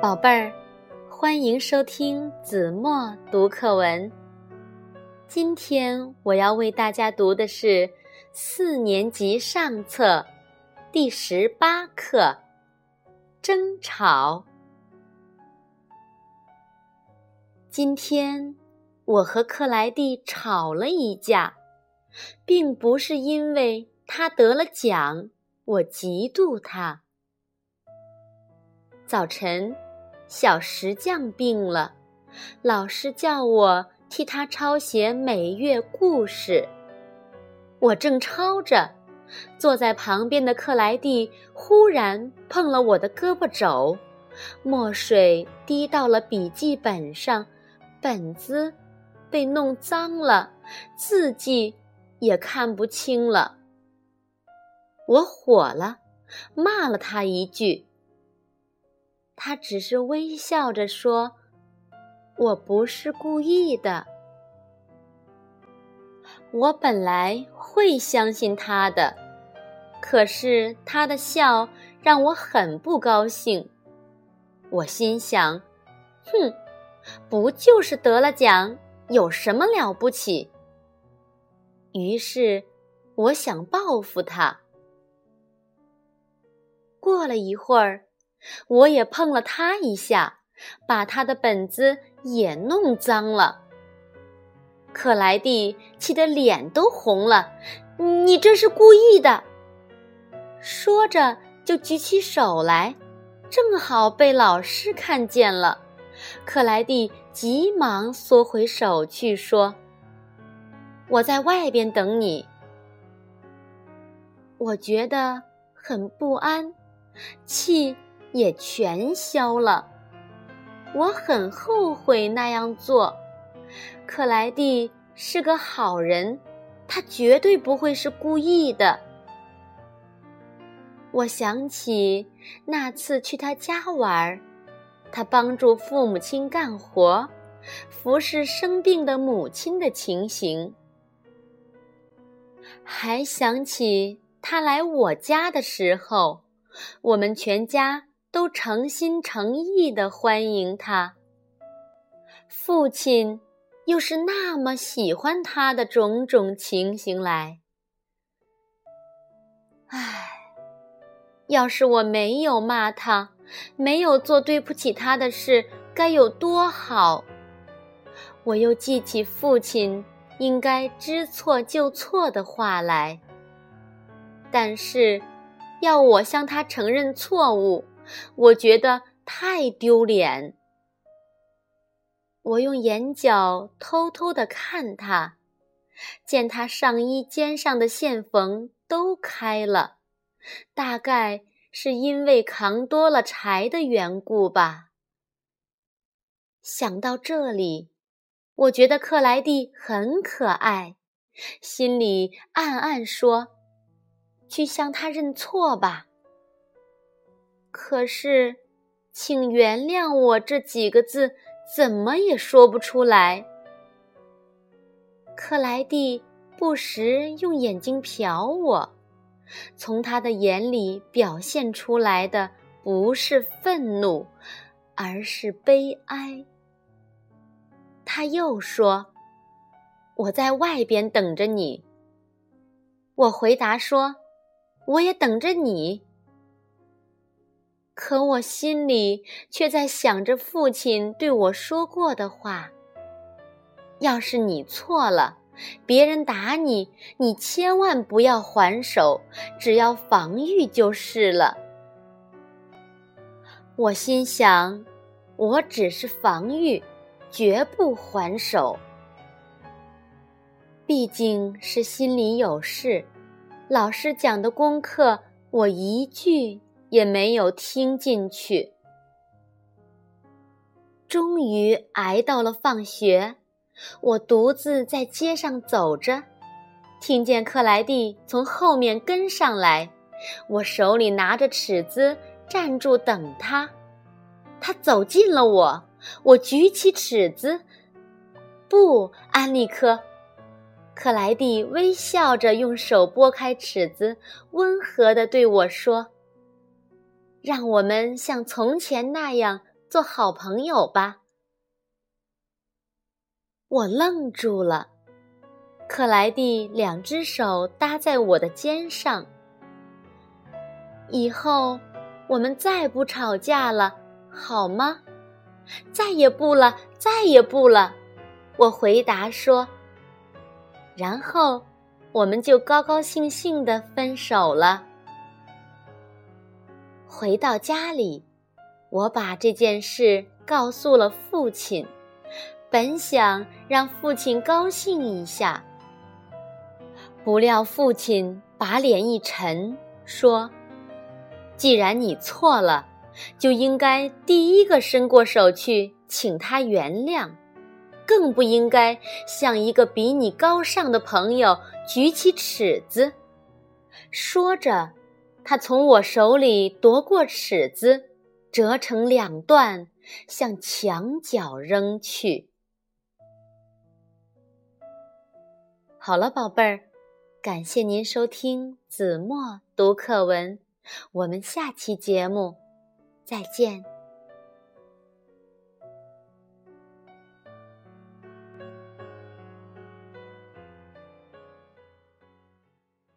宝贝儿，欢迎收听子墨读课文。今天我要为大家读的是四年级上册第十八课《争吵》。今天我和克莱蒂吵了一架，并不是因为他得了奖，我嫉妒他。早晨。小石匠病了，老师叫我替他抄写每月故事。我正抄着，坐在旁边的克莱蒂忽然碰了我的胳膊肘，墨水滴到了笔记本上，本子被弄脏了，字迹也看不清了。我火了，骂了他一句。他只是微笑着说：“我不是故意的。”我本来会相信他的，可是他的笑让我很不高兴。我心想：“哼，不就是得了奖，有什么了不起？”于是，我想报复他。过了一会儿。我也碰了他一下，把他的本子也弄脏了。克莱蒂气得脸都红了，“你这是故意的！”说着就举起手来，正好被老师看见了。克莱蒂急忙缩回手去，说：“我在外边等你。”我觉得很不安，气。也全消了。我很后悔那样做。克莱蒂是个好人，他绝对不会是故意的。我想起那次去他家玩，他帮助父母亲干活，服侍生病的母亲的情形，还想起他来我家的时候，我们全家。都诚心诚意的欢迎他。父亲又是那么喜欢他的种种情形来。唉，要是我没有骂他，没有做对不起他的事，该有多好！我又记起父亲应该知错就错的话来。但是，要我向他承认错误。我觉得太丢脸。我用眼角偷偷的看他，见他上衣肩上的线缝都开了，大概是因为扛多了柴的缘故吧。想到这里，我觉得克莱蒂很可爱，心里暗暗说：“去向他认错吧。”可是，请原谅我这几个字怎么也说不出来。克莱蒂不时用眼睛瞟我，从他的眼里表现出来的不是愤怒，而是悲哀。他又说：“我在外边等着你。”我回答说：“我也等着你。”可我心里却在想着父亲对我说过的话：“要是你错了，别人打你，你千万不要还手，只要防御就是了。”我心想，我只是防御，绝不还手。毕竟是心里有事，老师讲的功课，我一句。也没有听进去。终于挨到了放学，我独自在街上走着，听见克莱蒂从后面跟上来。我手里拿着尺子，站住等他。他走近了我，我举起尺子。不，安利科。克莱蒂微笑着用手拨开尺子，温和地对我说。让我们像从前那样做好朋友吧。”我愣住了，克莱蒂两只手搭在我的肩上。以后我们再不吵架了，好吗？再也不了，再也不了。我回答说。然后我们就高高兴兴的分手了。回到家里，我把这件事告诉了父亲，本想让父亲高兴一下，不料父亲把脸一沉，说。既然你错了，就应该第一个伸过手去请他原谅，更不应该向一个比你高尚的朋友举起尺子。说着，他从我手里夺过尺子，折成两段，向墙角扔去。好了，宝贝儿，感谢您收听子墨读课文。我们下期节目再见。